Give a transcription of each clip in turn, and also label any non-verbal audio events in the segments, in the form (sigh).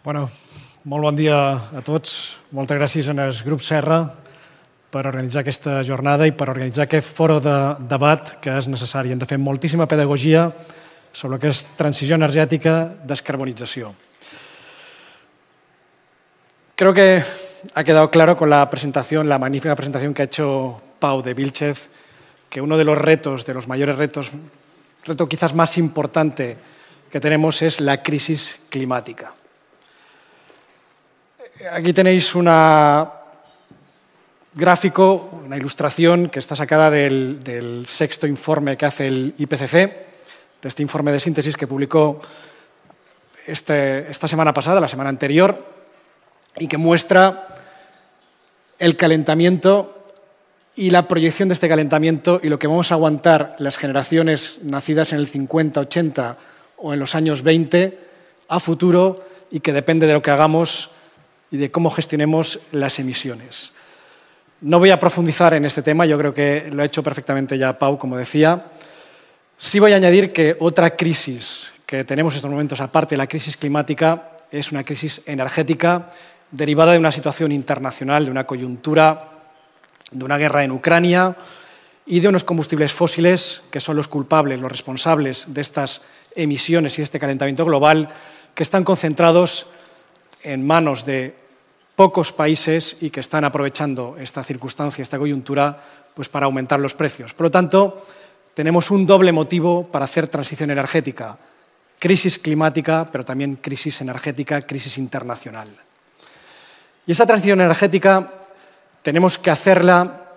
Bueno, molt bon dia a tots. Moltes gràcies al grup Serra per organitzar aquesta jornada i per organitzar aquest foro de debat que és necessari. Hem de fer moltíssima pedagogia sobre el que és transició energètica, descarbonització. Creo que ha quedado claro con la presentación, la magnífica presentación que ha hecho Pau de Vilchez, que uno de los retos, de los mayores retos, reto quizás más importante que tenemos es la crisis climática. Aquí tenéis un gráfico, una ilustración que está sacada del, sexto informe que hace el IPCC, de este informe de síntesis que publicó este, esta semana pasada, la semana anterior, y que muestra el calentamiento y la proyección de este calentamiento y lo que vamos a aguantar las generaciones nacidas en el 50, 80 o en los años 20 a futuro y que depende de lo que hagamos y de cómo gestionemos las emisiones. No voy a profundizar en este tema, yo creo que lo ha hecho perfectamente ya Pau, como decía. Sí voy a añadir que otra crisis que tenemos en estos momentos, aparte de la crisis climática, es una crisis energética derivada de una situación internacional, de una coyuntura de una guerra en Ucrania y de unos combustibles fósiles que son los culpables, los responsables de estas emisiones y este calentamiento global, que están concentrados en manos de pocos países y que están aprovechando esta circunstancia, esta coyuntura, pues para aumentar los precios. Por lo tanto, tenemos un doble motivo para hacer transición energética. Crisis climática, pero también crisis energética, crisis internacional. Y esa transición energética tenemos que hacerla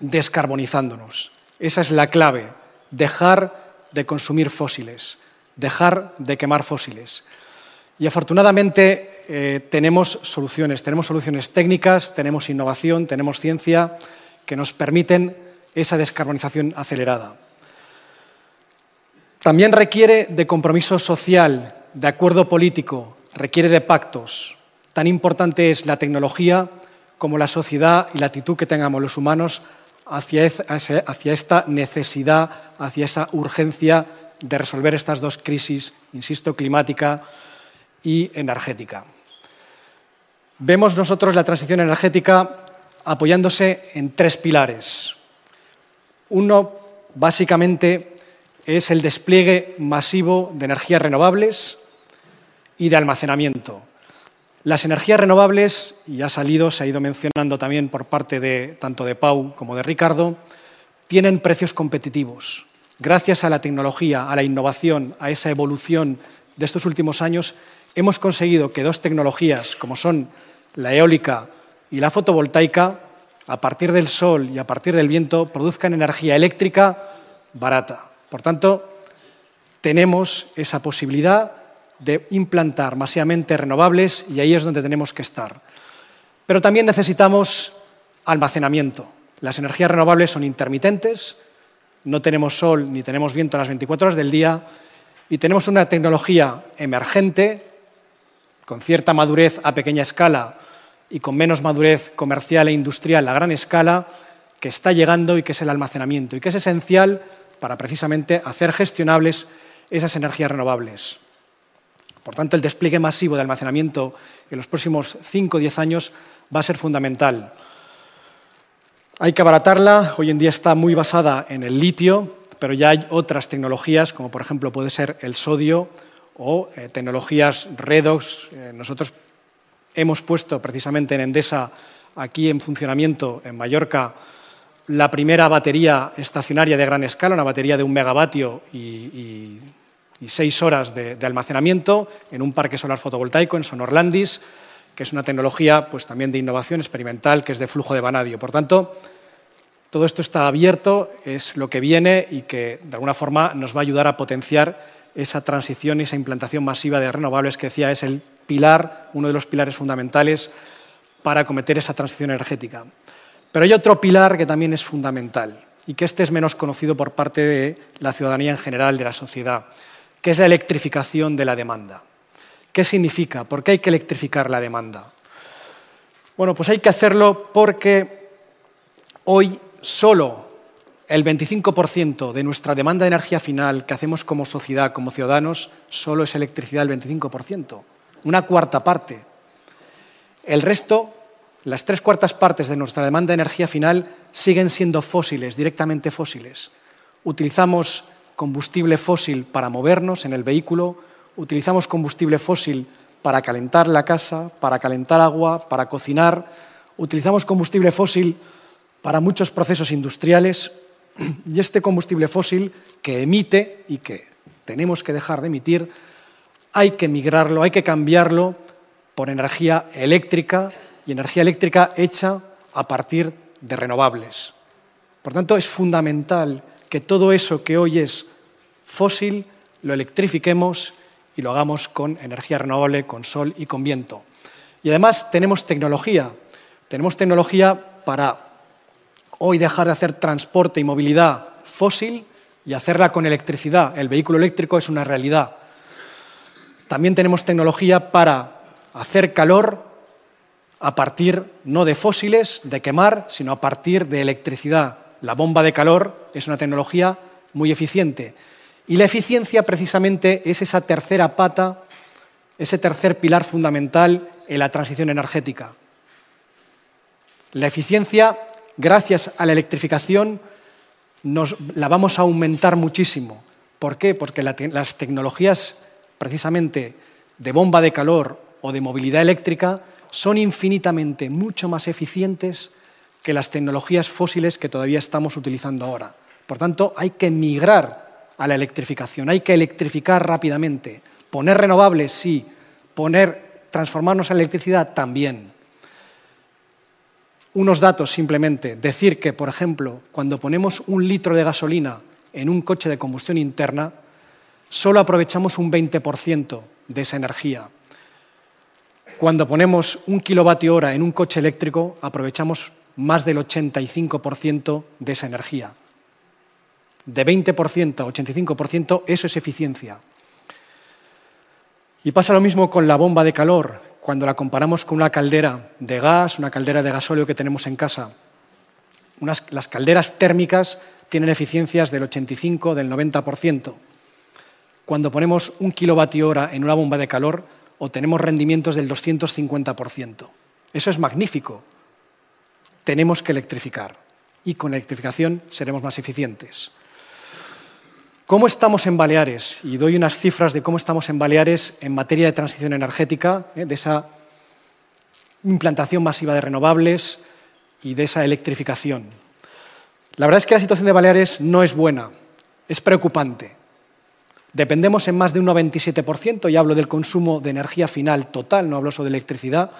descarbonizándonos. Esa es la clave, dejar de consumir fósiles, dejar de quemar fósiles. Y afortunadamente eh, tenemos soluciones, tenemos soluciones técnicas, tenemos innovación, tenemos ciencia que nos permiten esa descarbonización acelerada. También requiere de compromiso social, de acuerdo político, requiere de pactos. Tan importante es la tecnología como la sociedad y la actitud que tengamos los humanos hacia, esta necesidad, hacia esa urgencia de resolver estas dos crisis, insisto, climática y energética. Vemos nosotros la transición energética apoyándose en tres pilares. Uno, básicamente, es el despliegue masivo de energías renovables y de almacenamiento. Las energías renovables, y ha salido, se ha ido mencionando también por parte de tanto de Pau como de Ricardo, tienen precios competitivos. Gracias a la tecnología, a la innovación, a esa evolución de estos últimos años, hemos conseguido que dos tecnologías, como son la eólica y la fotovoltaica, a partir del sol y a partir del viento, produzcan energía eléctrica barata. Por tanto, tenemos esa posibilidad de implantar masivamente renovables y ahí es donde tenemos que estar. Pero también necesitamos almacenamiento. Las energías renovables son intermitentes, no tenemos sol ni tenemos viento las 24 horas del día y tenemos una tecnología emergente, con cierta madurez a pequeña escala y con menos madurez comercial e industrial a gran escala, que está llegando y que es el almacenamiento y que es esencial para precisamente hacer gestionables esas energías renovables. Por tanto, el despliegue masivo de almacenamiento en los próximos 5 o 10 años va a ser fundamental. Hay que abaratarla, hoy en día está muy basada en el litio, pero ya hay otras tecnologías, como por ejemplo puede ser el sodio o eh, tecnologías redox. Eh, nosotros hemos puesto precisamente en Endesa, aquí en funcionamiento en Mallorca, la primera batería estacionaria de gran escala, una batería de un megavatio y seis horas de, almacenamiento en un parque solar fotovoltaico en Sonorlandis, que es una tecnología pues, también de innovación experimental que es de flujo de vanadio. Por tanto, todo esto está abierto, es lo que viene y que de alguna forma nos va a ayudar a potenciar esa transición y esa implantación masiva de renovables que decía es el pilar, uno de los pilares fundamentales para acometer esa transición energética. Pero hay otro pilar que también es fundamental y que este es menos conocido por parte de la ciudadanía en general, de la sociedad, que es la electrificación de la demanda. ¿Qué significa? ¿Por qué hay que electrificar la demanda? Bueno, pues hay que hacerlo porque hoy solo el 25% de nuestra demanda de energía final que hacemos como sociedad, como ciudadanos, solo es electricidad el 25%. una cuarta parte. El resto, las tres cuartas partes de nuestra demanda de energía final siguen siendo fósiles, directamente fósiles. Utilizamos combustible fósil para movernos en el vehículo, utilizamos combustible fósil para calentar la casa, para calentar agua, para cocinar, utilizamos combustible fósil para muchos procesos industriales y este combustible fósil que emite y que tenemos que dejar de emitir, hay que migrarlo, hay que cambiarlo por energía eléctrica y energía eléctrica hecha a partir de renovables. Por tanto, es fundamental que todo eso que hoy es fósil lo electrifiquemos y lo hagamos con energía renovable, con sol y con viento. Y además tenemos tecnología. Tenemos tecnología para hoy dejar de hacer transporte y movilidad fósil y hacerla con electricidad. El vehículo eléctrico es una realidad. También tenemos tecnología para hacer calor a partir no de fósiles, de quemar, sino a partir de electricidad. La bomba de calor es una tecnología muy eficiente. Y la eficiencia precisamente es esa tercera pata, ese tercer pilar fundamental en la transición energética. La eficiencia, gracias a la electrificación, nos, la vamos a aumentar muchísimo. ¿Por qué? Porque las tecnologías precisamente de bomba de calor o de movilidad eléctrica son infinitamente mucho más eficientes que las tecnologías fósiles que todavía estamos utilizando ahora. Por tanto, hay que migrar a la electrificación, hay que electrificar rápidamente. Poner renovables, sí. Poner, transformarnos en electricidad, también. Unos datos simplemente. Decir que, por ejemplo, cuando ponemos un litro de gasolina en un coche de combustión interna, solo aprovechamos un 20% de esa energía. Cuando ponemos un kilovatio hora en un coche eléctrico, aprovechamos más del 85% de esa energía. De 20% a 85%, eso es eficiencia. Y pasa lo mismo con la bomba de calor cuando la comparamos con una caldera de gas, una caldera de gasóleo que tenemos en casa. las calderas térmicas tienen eficiencias del 85, del 90%. Cuando ponemos un kilovatio hora en una bomba de calor, obtenemos rendimientos del 250%. Eso es magnífico. Tenemos que electrificar y con electrificación seremos más eficientes. ¿Cómo estamos en Baleares? Y doy unas cifras de cómo estamos en Baleares en materia de transición energética, ¿eh? de esa implantación masiva de renovables y de esa electrificación. La verdad es que la situación de Baleares no es buena, es preocupante. Dependemos en más de un 97%, y hablo del consumo de energía final total, no hablo solo de electricidad,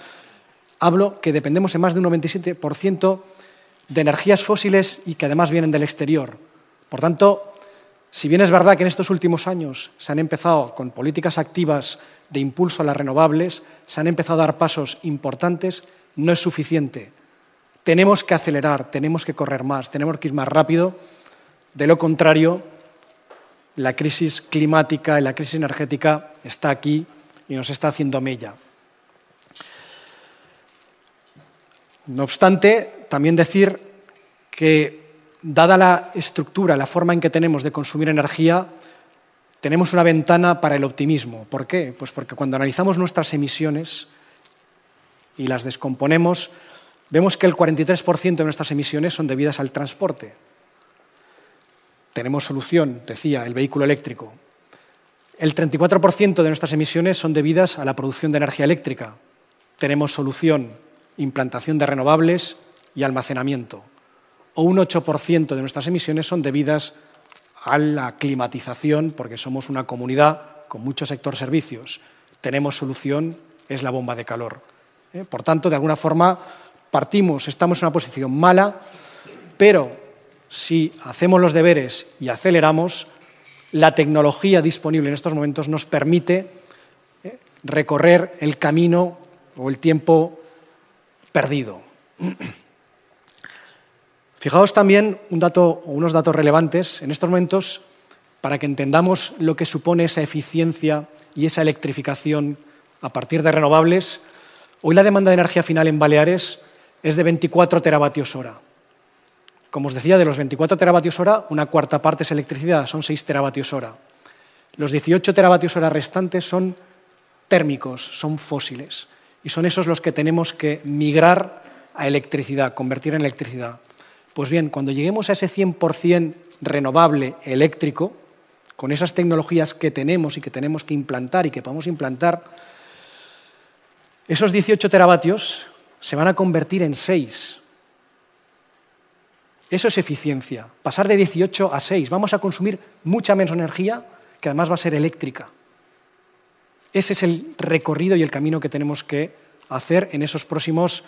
hablo que dependemos en más de un 97% de energías fósiles y que además vienen del exterior. Por tanto, si bien es verdad que en estos últimos años se han empezado con políticas activas de impulso a las renovables, se han empezado a dar pasos importantes, no es suficiente. Tenemos que acelerar, tenemos que correr más, tenemos que ir más rápido. De lo contrario, la crisis climática y la crisis energética está aquí y nos está haciendo mella. No obstante, también decir que dada la estructura, la forma en que tenemos de consumir energía, tenemos una ventana para el optimismo. ¿Por qué? Pues porque cuando analizamos nuestras emisiones y las descomponemos, vemos que el 43% de nuestras emisiones son debidas al transporte. Tenemos solución, decía, el vehículo eléctrico. El 34% de nuestras emisiones son debidas a la producción de energía eléctrica. Tenemos solución, implantación de renovables y almacenamiento o un 8% de nuestras emisiones son debidas a la climatización, porque somos una comunidad con mucho sector servicios. Tenemos solución, es la bomba de calor. ¿eh? Por tanto, de alguna forma, partimos, estamos en una posición mala, pero si hacemos los deberes y aceleramos, la tecnología disponible en estos momentos nos permite ¿eh? recorrer el camino o el tiempo perdido. (clears throat) Fijaos también un dato, unos datos relevantes en estos momentos para que entendamos lo que supone esa eficiencia y esa electrificación a partir de renovables. Hoy la demanda de energía final en Baleares es de 24 teravatios hora. Como os decía, de los 24 teravatios hora, una cuarta parte es electricidad, son 6 teravatios hora. Los 18 teravatios hora restantes son térmicos, son fósiles. Y son esos los que tenemos que migrar a electricidad, convertir en electricidad. Pues bien, cuando lleguemos a ese 100% renovable eléctrico, con esas tecnologías que tenemos y que tenemos que implantar y que podemos implantar, esos 18 teravatios se van a convertir en 6. Eso es eficiencia, pasar de 18 a 6. Vamos a consumir mucha menos energía, que además va a ser eléctrica. Ese es el recorrido y el camino que tenemos que hacer en esos próximos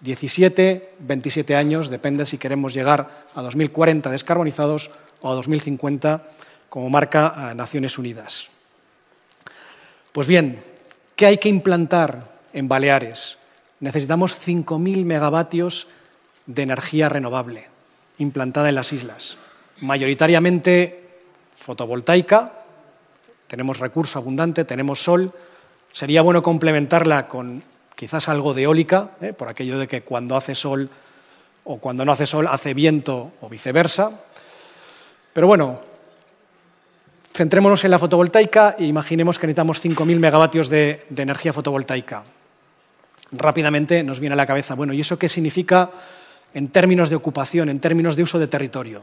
17, 27 años, depende si queremos llegar a 2040 descarbonizados o a 2050 como marca a Naciones Unidas. Pues bien, ¿qué hay que implantar en Baleares? Necesitamos 5.000 megavatios de energía renovable implantada en las islas, mayoritariamente fotovoltaica, tenemos recurso abundante, tenemos sol, sería bueno complementarla con quizás algo de eólica, ¿eh? por aquello de que cuando hace sol o cuando no hace sol hace viento o viceversa. Pero bueno, centrémonos en la fotovoltaica e imaginemos que necesitamos 5.000 megavatios de, de energía fotovoltaica. Rápidamente nos viene a la cabeza, bueno, ¿y eso qué significa en términos de ocupación, en términos de uso de territorio?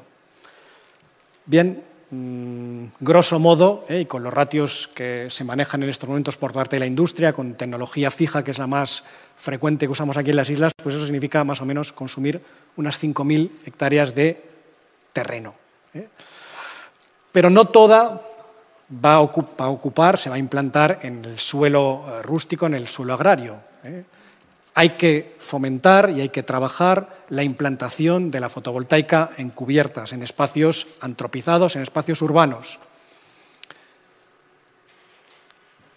Bien, mmm, grosso modo, eh, y con los ratios que se manejan en estos momentos por parte de la industria, con tecnología fija, que es la más frecuente que usamos aquí en las islas, pues eso significa más o menos consumir unas 5.000 hectáreas de terreno. Eh. Pero no toda va a, ocupar, se va a implantar en el suelo eh, rústico, en el suelo agrario. ¿eh? Hay que fomentar y hay que trabajar la implantación de la fotovoltaica en cubiertas, en espacios antropizados, en espacios urbanos.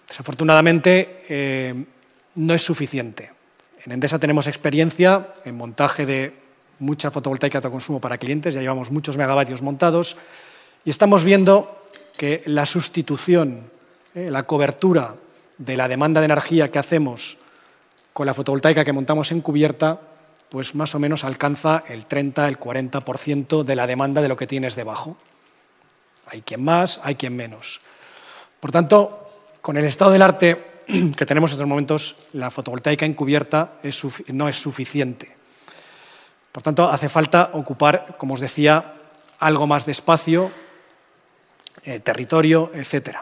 Desafortunadamente, eh, no es suficiente. En Endesa tenemos experiencia en montaje de mucha fotovoltaica de consumo para clientes, ya llevamos muchos megavatios montados y estamos viendo que la sustitución, eh, la cobertura de la demanda de energía que hacemos con la fotovoltaica que montamos en cubierta, pues más o menos alcanza el 30, el 40% de la demanda de lo que tienes debajo. Hay quien más, hay quien menos. Por tanto, con el estado del arte (clears throat) que tenemos en estos momentos, la fotovoltaica encubierta no es suficiente. Por tanto, hace falta ocupar, como os decía, algo más de espacio, eh, territorio, etc.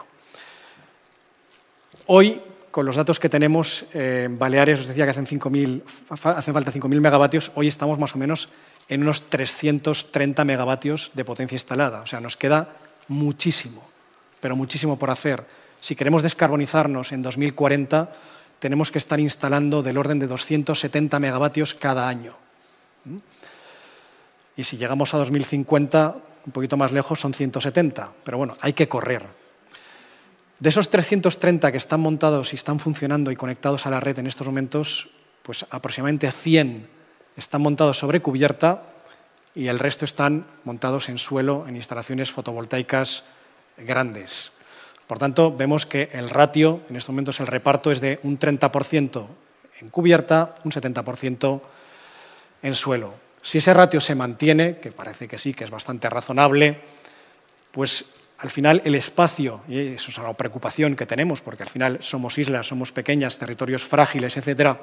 Hoy con los datos que tenemos eh, Baleares, os decía que hacen, 5.000, hacen falta 5.000 megavatios, hoy estamos más o menos en unos 330 megavatios de potencia instalada. O sea, nos queda muchísimo, pero muchísimo por hacer. Si queremos descarbonizarnos en 2040, tenemos que estar instalando del orden de 270 megavatios cada año. ¿Mm? Y si llegamos a 2050, un poquito más lejos, son 170. Pero bueno, hay que correr. De esos 330 que están montados y están funcionando y conectados a la red en estos momentos, pues aproximadamente 100 están montados sobre cubierta y el resto están montados en suelo, en instalaciones fotovoltaicas grandes. Por tanto, vemos que el ratio, en estos momentos el reparto es de un 30% en cubierta, un 70% en suelo. Si ese ratio se mantiene, que parece que sí, que es bastante razonable, pues al final el espacio, y eso es una preocupación que tenemos, porque al final somos islas, somos pequeñas, territorios frágiles, etcétera,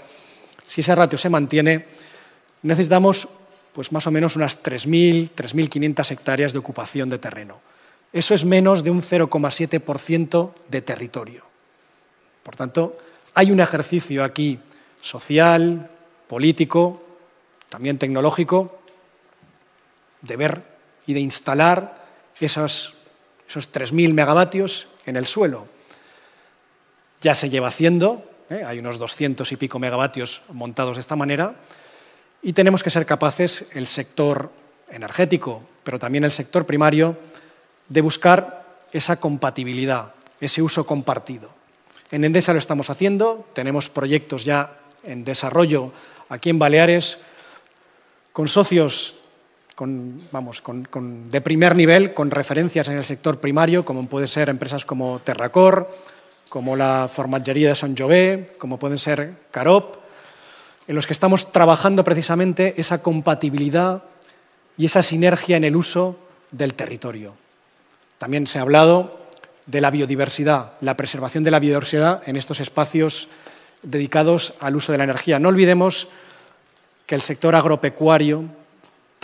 si ese ratio se mantiene, necesitamos pues más o menos unas 3.000, 3.500 hectáreas de ocupación de terreno. Eso es menos de un 0,7% de territorio. Por tanto, hay un ejercicio aquí social, político, también tecnológico, de ver y de instalar esas esos 3.000 megavatios en el suelo. Ya se lleva haciendo, ¿eh? hay unos 200 y pico megavatios montados de esta manera, y tenemos que ser capaces, el sector energético, pero también el sector primario, de buscar esa compatibilidad, ese uso compartido. En Endesa lo estamos haciendo, tenemos proyectos ya en desarrollo aquí en Baleares con socios con, vamos, con, con, de primer nivel, con referencias en el sector primario, como pueden ser empresas como Terracor, como la Formatgería de Son Jové, como pueden ser Carop, en los que estamos trabajando precisamente esa compatibilidad y esa sinergia en el uso del territorio. También se ha hablado de la biodiversidad, la preservación de la biodiversidad en estos espacios dedicados al uso de la energía. No olvidemos que el sector agropecuario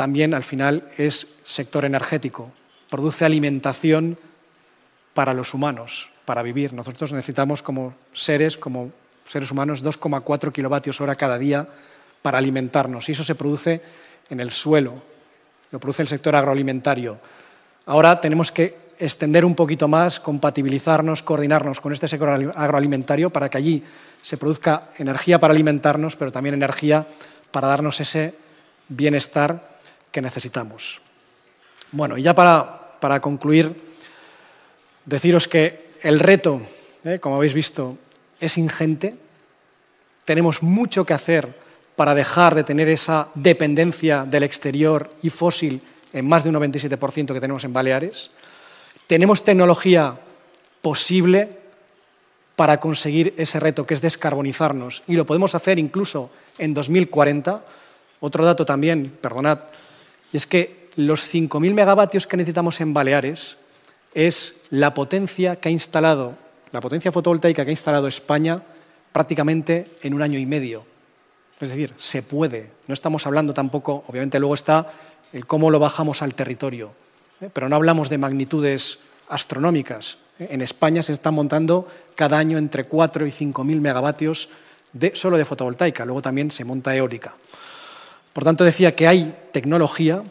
también al final es sector energético, produce alimentación para los humanos, para vivir. Nosotros necesitamos como seres, como seres humanos, 2,4 kilovatios hora cada día para alimentarnos y eso se produce en el suelo, lo produce el sector agroalimentario. Ahora tenemos que extender un poquito más, compatibilizarnos, coordinarnos con este sector agroalimentario para que allí se produzca energía para alimentarnos, pero también energía para darnos ese bienestar que necesitamos. Bueno, y ya para, concluir, deciros que el reto, eh, como habéis visto, es ingente. Tenemos mucho que hacer para dejar de tener esa dependencia del exterior y fósil en más de un 97% que tenemos en Baleares. Tenemos tecnología posible para conseguir ese reto que es descarbonizarnos y lo podemos hacer incluso en 2040. Otro dato también, perdonad, y es que los 5.000 megavatios que necesitamos en Baleares es la potencia que ha instalado, la potencia fotovoltaica que ha instalado España prácticamente en un año y medio. Es decir, se puede. No estamos hablando tampoco, obviamente luego está el cómo lo bajamos al territorio, ¿eh? pero no hablamos de magnitudes astronómicas. ¿eh? En España se están montando cada año entre 4 y 5.000 megavatios de, solo de fotovoltaica, luego también se monta eólica. Por tanto, decía que hay tecnología.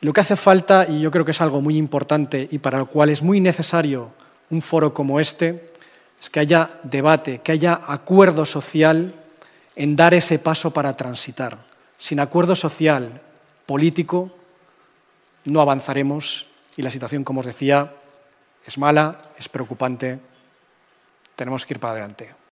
Lo que hace falta, y yo creo que es algo muy importante y para lo cual es muy necesario un foro como este, es que haya debate, que haya acuerdo social en dar ese paso para transitar. Sin acuerdo social, político, no avanzaremos y la situación, como os decía, es mala, es preocupante, tenemos que ir para adelante.